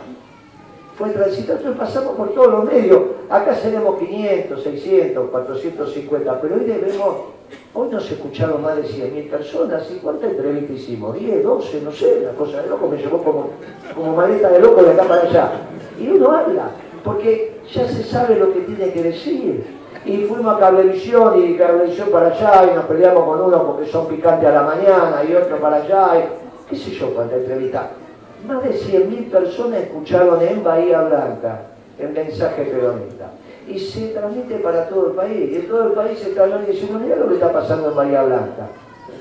Fue transitar, entonces pasamos por todos los medios. Acá seremos 500, 600, 450, pero hoy debemos Hoy nos escucharon más de 100.000 personas. ¿Y cuántas entrevistas hicimos? ¿10, 12? No sé, una cosa de loco. Me llevó como, como maleta de loco de acá para allá. Y uno habla, porque ya se sabe lo que tiene que decir. Y fuimos a Cablevisión y Cablevisión para allá y nos peleamos con uno porque son picantes a la mañana y otro para allá. Y, ¿Qué sé yo cuánta entrevista? Más de 100.000 personas escucharon en Bahía Blanca el mensaje peronista y se transmite para todo el país. Y en todo el país se está hablando y diciendo, mira lo que está pasando en Bahía Blanca.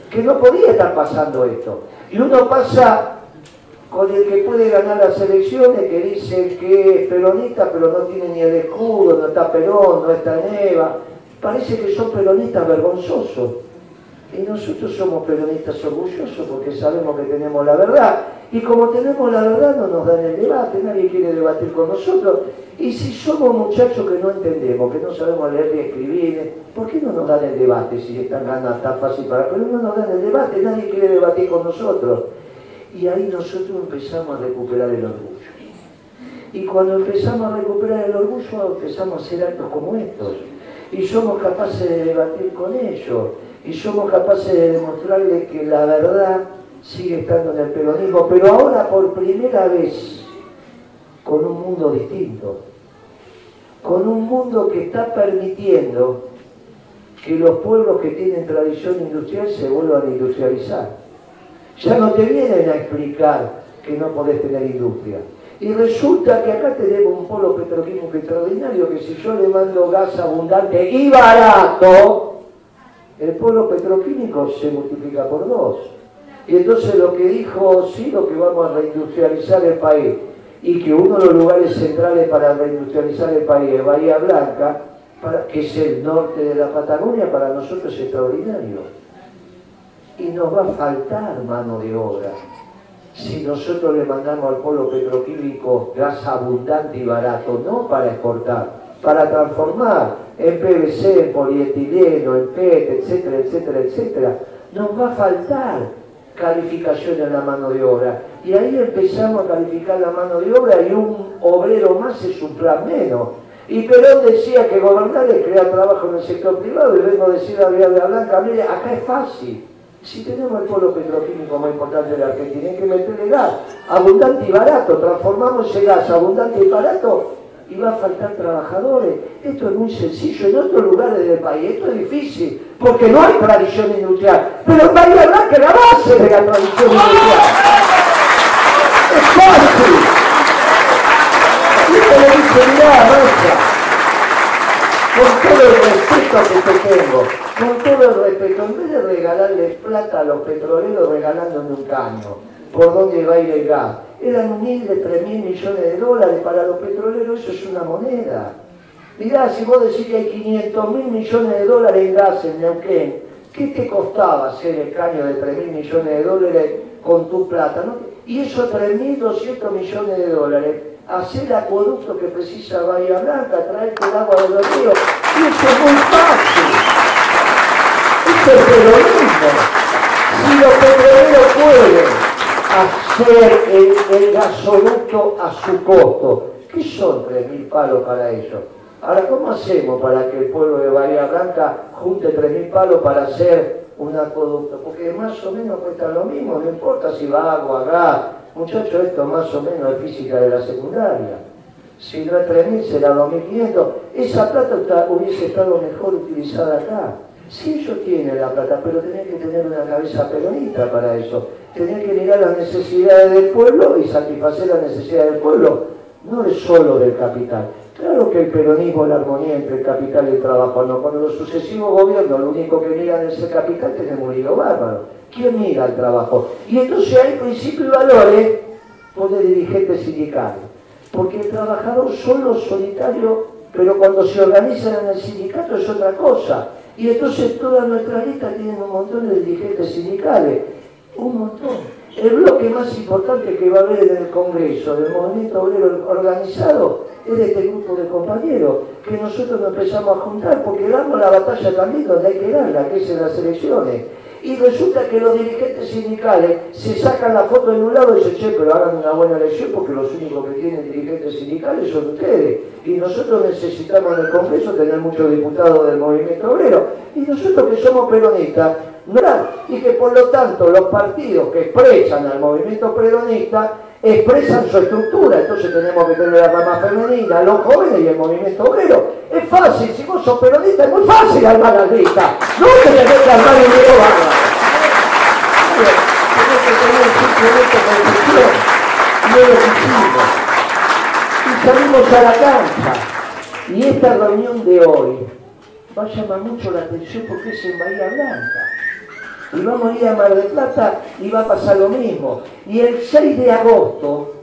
Que no podía estar pasando esto. Y uno pasa con el que puede ganar las elecciones, que dice que es peronista, pero no tiene ni el escudo, no está Perón, no está Neva. Parece que son peronistas vergonzosos. Y nosotros somos peronistas orgullosos porque sabemos que tenemos la verdad. Y como tenemos la verdad no nos dan el debate, nadie quiere debatir con nosotros. Y si somos muchachos que no entendemos, que no sabemos leer ni escribir, ¿por qué no nos dan el debate si están ganando tan fácil para... Pero no nos dan el debate, nadie quiere debatir con nosotros. Y ahí nosotros empezamos a recuperar el orgullo. Y cuando empezamos a recuperar el orgullo, empezamos a hacer actos como estos. Y somos capaces de debatir con ellos y somos capaces de demostrarle que la verdad sigue estando en el peronismo, pero ahora por primera vez con un mundo distinto, con un mundo que está permitiendo que los pueblos que tienen tradición industrial se vuelvan a industrializar. Ya no te vienen a explicar que no podés tener industria. Y resulta que acá tenemos un polo petroquímico extraordinario que si yo le mando gas abundante y barato, el pueblo petroquímico se multiplica por dos. Y entonces lo que dijo lo que vamos a reindustrializar el país, y que uno de los lugares centrales para reindustrializar el país es Bahía Blanca, que es el norte de la Patagonia, para nosotros es extraordinario. Y nos va a faltar mano de obra. Si nosotros le mandamos al pueblo petroquímico gas abundante y barato, no para exportar, para transformar en PVC, en polietileno, en PET, etcétera, etcétera, etcétera, nos va a faltar calificación en la mano de obra. Y ahí empezamos a calificar la mano de obra y un obrero más es un plan menos. Y Perón decía que gobernar es crear trabajo en el sector privado y vengo a decir a Blanca, mire, acá es fácil. Si tenemos el polo petroquímico más importante de la Argentina, hay que meterle gas abundante y barato. Transformamos ese gas abundante y barato y va a faltar trabajadores. Esto es muy sencillo. En otros lugares del país esto es difícil, porque no hay tradición industrial. Pero en Bahía Blanca la base de la tradición industrial. Es fácil. Y con todo el respeto que te tengo, con todo el respeto, en vez de regalarle plata a los petroleros regalándome un caño, por dónde va a ir el gas, eran humildes 3 mil millones de dólares para los petroleros, eso es una moneda. Mirá, si vos decís que hay 500 mil millones de dólares en gas en Neuquén, ¿qué te costaba hacer el caño de 3 mil millones de dólares con tu plata? Y esos 3.200 millones de dólares, hacer el acueducto que precisa Bahía Blanca, traerte el agua de los ríos, y eso es muy fácil. Eso es peronismo. Si los petroleros pueden hacer el, gasoducto a su costo. ¿Qué son 3.000 palos para ellos? Ahora, ¿cómo hacemos para que el pueblo de Bahía Blanca junte 3.000 palos para hacer un acueducto? Porque más o menos cuesta lo mismo, no importa si va agua, gas. Muchachos, esto más o menos es física de la secundaria. Si no es 3.000 será 2.500. Esa plata hubiese estado mejor utilizada acá. Si ellos tienen la plata, pero tienen que tener una cabeza peronista para eso. Tenían que mirar las necesidades del pueblo y satisfacer las necesidades del pueblo. no es solo del capital. Claro que el peronismo la armonía entre el capital y el trabajo, no. Cuando los sucesivos gobiernos lo único que miran es el capital, tenemos un lío bárbaro. ¿Quién mira el trabajo? Y entonces hay principios y valores por el dirigente sindical. Porque el trabajador solo solitario, pero cuando se organiza en el sindicato es otra cosa. Y entonces toda nuestra lista tienen un montón de dirigentes sindicales. Un montón. El bloque más importante que va a haber en el Congreso del movimiento obrero organizado es este grupo de compañeros, que nosotros nos empezamos a juntar porque damos la batalla también donde hay que darla, que es en las elecciones. Y resulta que los dirigentes sindicales se sacan la foto en un lado y dicen, che, pero hagan una buena elección porque los únicos que tienen dirigentes sindicales son ustedes. Y nosotros necesitamos en el Congreso tener muchos diputados del movimiento obrero. Y nosotros que somos peronistas, no y que por lo tanto los partidos que expresan al movimiento peronista expresan su estructura, entonces tenemos que tener la rama femenina, los jóvenes y el movimiento obrero. Es fácil, si vos sos peronista, es muy fácil armar la lista. No tenés que armar un bárbaro. Tenés que tener simplemente concepción es lo hicimos. Y salimos a la cancha. Y esta reunión de hoy va a llamar mucho la atención porque es en Bahía Blanca y vamos a ir a Mar del Plata y va a pasar lo mismo. Y el 6 de agosto,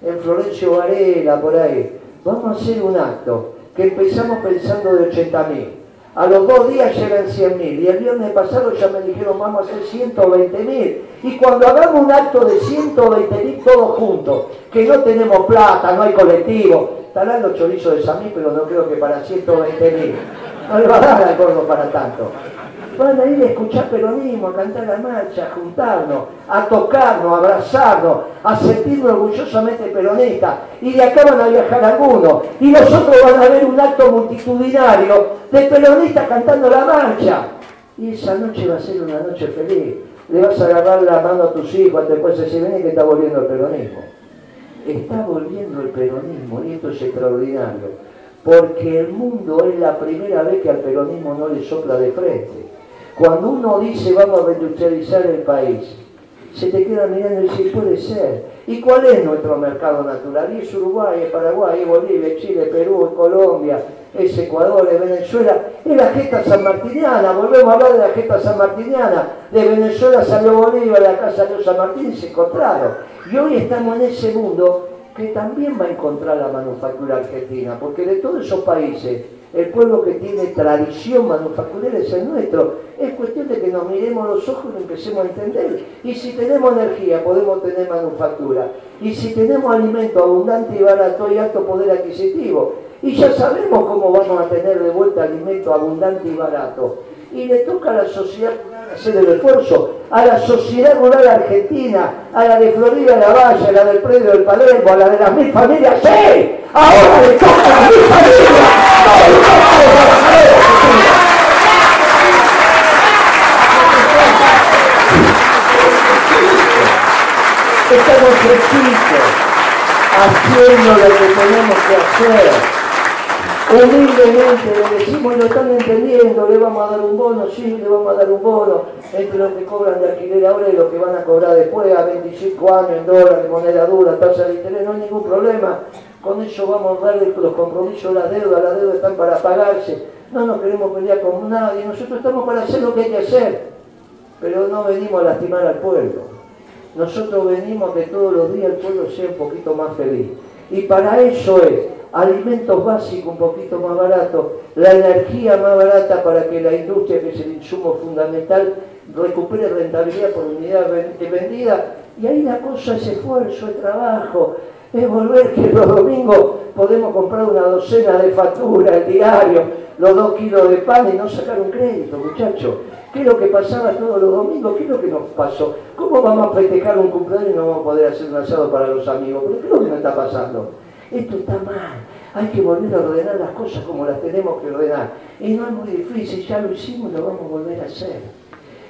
en Florencio Varela, por ahí, vamos a hacer un acto que empezamos pensando de 80.000. A los dos días llegan 100.000 y el viernes pasado ya me dijeron vamos a hacer 120.000. Y cuando hagamos un acto de 120.000 todos juntos, que no tenemos plata, no hay colectivo, estarán los chorizos de Samí, pero no creo que para 120.000. No le va a dar al gordo para tanto van a ir a escuchar peronismo, a cantar la marcha, a juntarnos, a tocarnos, a abrazarnos, a sentirnos orgullosamente peronistas. Y de acá van a viajar algunos. Y nosotros van a ver un acto multitudinario de peronistas cantando la marcha. Y esa noche va a ser una noche feliz. Le vas a agarrar la mano a tus hijos, después se viene que está volviendo el peronismo. Está volviendo el peronismo y esto es extraordinario porque el mundo es la primera vez que al peronismo no le sopla de frente. Cuando uno dice vamos a reindustrializar el país, se te queda mirando y dice, puede ser. ¿Y cuál es nuestro mercado natural? Y es Uruguay, es Paraguay, es Bolivia, es Chile, Perú, es Colombia, es Ecuador, es Venezuela, es la gesta sanmartiniana, volvemos a hablar de la gesta sanmartiniana, de Venezuela salió Bolivia, de acá salió San Martín y se encontraron. Y hoy estamos en ese mundo que también va a encontrar la manufactura argentina, porque de todos esos países el pueblo que tiene tradición manufacturera es el nuestro. Es cuestión de que nos miremos los ojos y empecemos a entender. Y si tenemos energía, podemos tener manufactura. Y si tenemos alimento abundante y barato, y alto poder adquisitivo. Y ya sabemos cómo vamos a tener de vuelta alimento abundante y barato. Y le toca a la sociedad hacer el esfuerzo, a la sociedad rural argentina, a la de Florida, la Valle, a la del Predio del Palermo, a la de las mil familias, ¡sí! Ahora le toca a las mil familias, Estamos fresquitos, haciendo lo que tenemos que hacer humildemente le decimos, lo están entendiendo, le vamos a dar un bono, sí, le vamos a dar un bono, entre los que cobran de alquiler ahora y los que van a cobrar después a 25 años en dólares, moneda dura, tasa de interés, no hay ningún problema. Con eso vamos a dar los compromisos, las deudas, las deudas están para pagarse. No nos queremos pelear con nadie, nosotros estamos para hacer lo que hay que hacer, pero no venimos a lastimar al pueblo. Nosotros venimos a que todos los días el pueblo sea un poquito más feliz. Y para eso es alimentos básicos un poquito más baratos, la energía más barata para que la industria, que es el insumo fundamental, recupere rentabilidad por unidad vendida. Y ahí la cosa es esfuerzo, es trabajo, es volver que los domingos podemos comprar una docena de facturas, el diario, los dos kilos de pan y no sacar un crédito, muchachos. ¿Qué es lo que pasaba todos los domingos? ¿Qué es lo que nos pasó? ¿Cómo vamos a festejar un cumpleaños y no vamos a poder hacer un asado para los amigos? ¿Pero qué es lo que nos está pasando? Esto está mal. Hay que volver a ordenar las cosas como las tenemos que ordenar. Y no es muy difícil, ya lo hicimos, lo vamos a volver a hacer.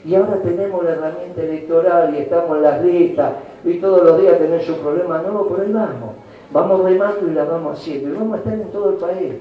Y ahora tenemos la herramienta electoral y estamos en las listas y todos los días tenemos un problema nuevo, por ahí vamos. Vamos remando y la vamos haciendo. Y vamos a estar en todo el país.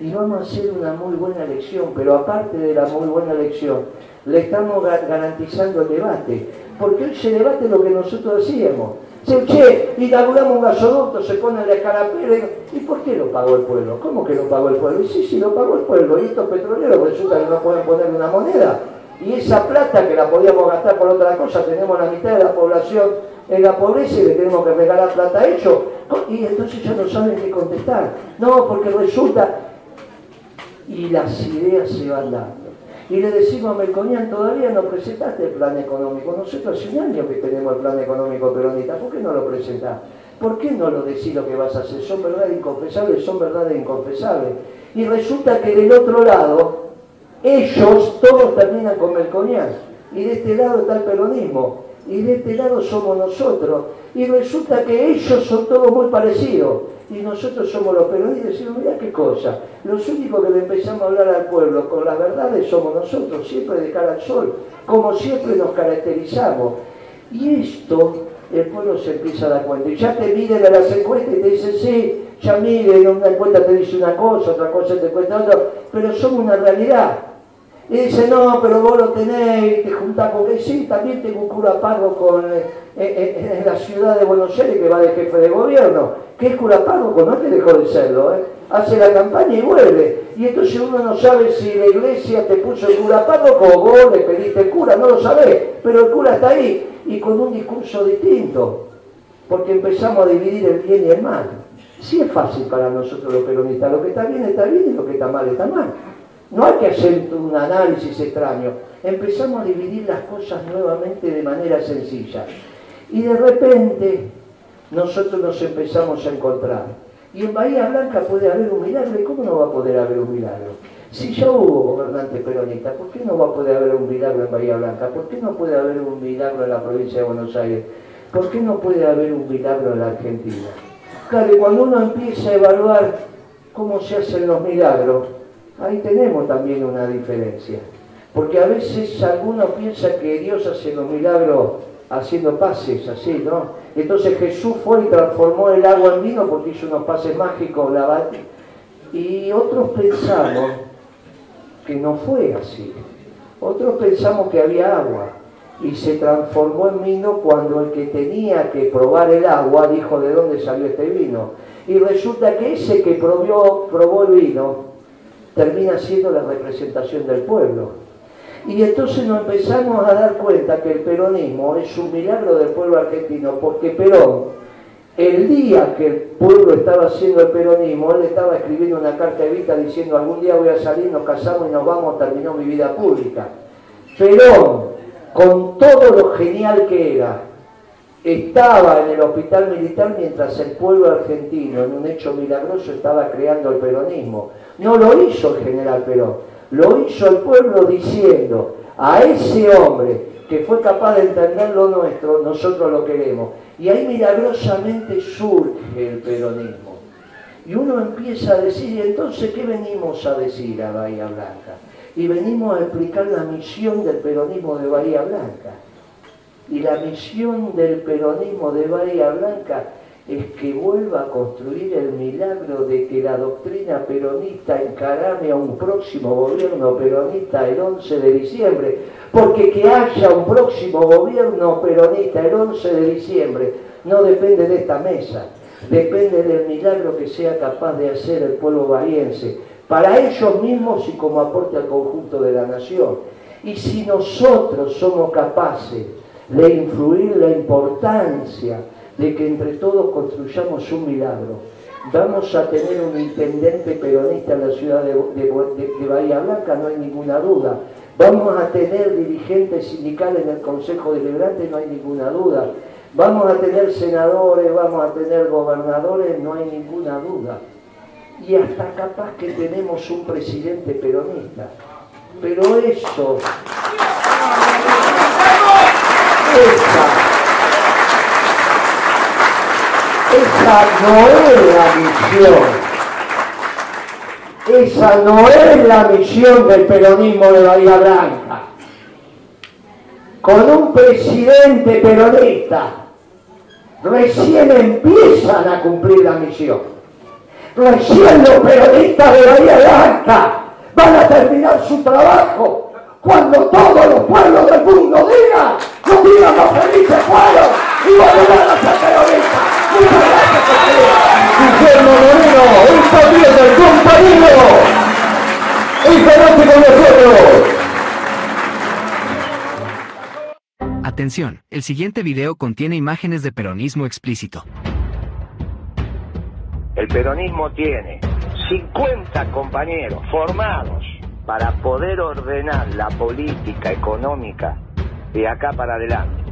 Y vamos a hacer una muy buena elección, pero aparte de la muy buena elección, le estamos garantizando el debate. Porque hoy se debate lo que nosotros hacíamos Se, che, inauguramos un gasoducto, se pone la escarapela. ¿Y por qué lo pagó el pueblo? ¿Cómo que lo pagó el pueblo? Y sí, sí, lo pagó el pueblo. Y estos petroleros resulta que no pueden poner una moneda. Y esa plata que la podíamos gastar por otra cosa, tenemos la mitad de la población en la pobreza y le tenemos que regalar plata ellos. Y entonces ya no saben qué contestar. No, porque resulta... Y las ideas se van dando. Y le decimos a Melconian, todavía no presentaste el plan económico. Nosotros hace un año que tenemos el plan económico peronista. ¿Por qué no lo presentás? ¿Por qué no lo decís lo que vas a hacer? Son verdades inconfesables, son verdades inconfesables. Y resulta que del otro lado, ellos todos terminan con Melconian. Y de este lado está el peronismo. Y de este lado somos nosotros. Y resulta que ellos son todos muy parecidos y nosotros somos los peronistas y decimos, mira qué cosa, los únicos que le empezamos a hablar al pueblo con las verdades somos nosotros, siempre de cara al sol, como siempre nos caracterizamos. Y esto el pueblo se empieza a dar cuenta. Y ya te miden a las encuestas y te dicen, sí, ya mide, una encuesta te dice una cosa, otra cosa te cuenta otra, pero somos una realidad. Y dice, no, pero vos lo tenés, te juntás con que sí, también tengo un cura con, eh, eh, eh, en la ciudad de Buenos Aires que va de jefe de gobierno. ¿Qué es cura pago? Pues no te dejó de serlo, hace la campaña y vuelve. Y entonces uno no sabe si la iglesia te puso el cura pago o vos le pediste el cura, no lo sabés, pero el cura está ahí y con un discurso distinto, porque empezamos a dividir el bien y el mal. Sí es fácil para nosotros los peronistas, lo que está bien está bien y lo que está mal está mal. No hay que hacer un análisis extraño. Empezamos a dividir las cosas nuevamente de manera sencilla. Y de repente nosotros nos empezamos a encontrar. Y en Bahía Blanca puede haber un milagro. ¿Y cómo no va a poder haber un milagro? Si ya hubo gobernantes peronistas, ¿por qué no va a poder haber un milagro en Bahía Blanca? ¿Por qué no puede haber un milagro en la provincia de Buenos Aires? ¿Por qué no puede haber un milagro en la Argentina? Claro, cuando uno empieza a evaluar cómo se hacen los milagros, Ahí tenemos también una diferencia. Porque a veces algunos piensa que Dios hace los milagros haciendo pases, así, ¿no? Entonces Jesús fue y transformó el agua en vino porque hizo unos pases mágicos, la y otros pensamos que no fue así. Otros pensamos que había agua y se transformó en vino cuando el que tenía que probar el agua dijo de dónde salió este vino. Y resulta que ese que probó, probó el vino termina siendo la representación del pueblo. Y entonces nos empezamos a dar cuenta que el peronismo es un milagro del pueblo argentino, porque Perón, el día que el pueblo estaba haciendo el peronismo, él estaba escribiendo una carta de vista diciendo algún día voy a salir, nos casamos y nos vamos, terminó mi vida pública. Perón, con todo lo genial que era, estaba en el hospital militar mientras el pueblo argentino, en un hecho milagroso, estaba creando el peronismo. No lo hizo el general Perón, lo hizo el pueblo diciendo a ese hombre que fue capaz de entender lo nuestro, nosotros lo queremos. Y ahí milagrosamente surge el peronismo. Y uno empieza a decir, entonces, ¿qué venimos a decir a Bahía Blanca? Y venimos a explicar la misión del peronismo de Bahía Blanca y la misión del peronismo de Bahía Blanca es que vuelva a construir el milagro de que la doctrina peronista encarame a un próximo gobierno peronista el 11 de diciembre, porque que haya un próximo gobierno peronista el 11 de diciembre no depende de esta mesa, depende del milagro que sea capaz de hacer el pueblo bahiense, para ellos mismos y como aporte al conjunto de la nación. Y si nosotros somos capaces de influir la importancia de que entre todos construyamos un milagro. Vamos a tener un intendente peronista en la ciudad de, Bahía Blanca, no hay ninguna duda. Vamos a tener dirigentes sindicales en el Consejo Deliberante, no hay ninguna duda. Vamos a tener senadores, vamos a tener gobernadores, no hay ninguna duda. Y hasta capaz que tenemos un presidente peronista. Pero eso esa, no es la misión. Esa no es la misión del peronismo de Bahía Blanca. Con un presidente peronista, recién empiezan a cumplir la misión. Recién los peronistas de Bahía Blanca van a terminar su trabajo cuando todos los pueblos del mundo digan, no digan los felices pueblos y volverán a ser peronistas. Muchas gracias. Guillermo Moreno, el patriota, el compañero. Esta noche con nosotros. Atención, el siguiente video contiene imágenes de peronismo explícito. El peronismo tiene 50 compañeros formados para poder ordenar la política económica de acá para adelante.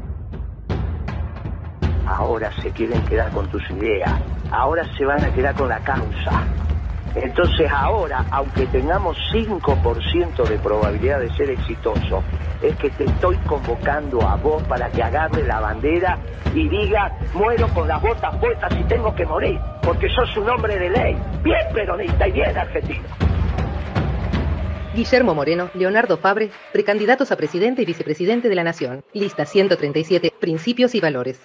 Ahora se quieren quedar con tus ideas, ahora se van a quedar con la causa. Entonces ahora, aunque tengamos 5% de probabilidad de ser exitoso, es que te estoy convocando a vos para que agarre la bandera y diga, muero con las botas puestas y tengo que morir, porque sos un hombre de ley, bien peronista y bien argentino. Guillermo Moreno, Leonardo Fabre, precandidatos a presidente y vicepresidente de la Nación. Lista 137, Principios y Valores.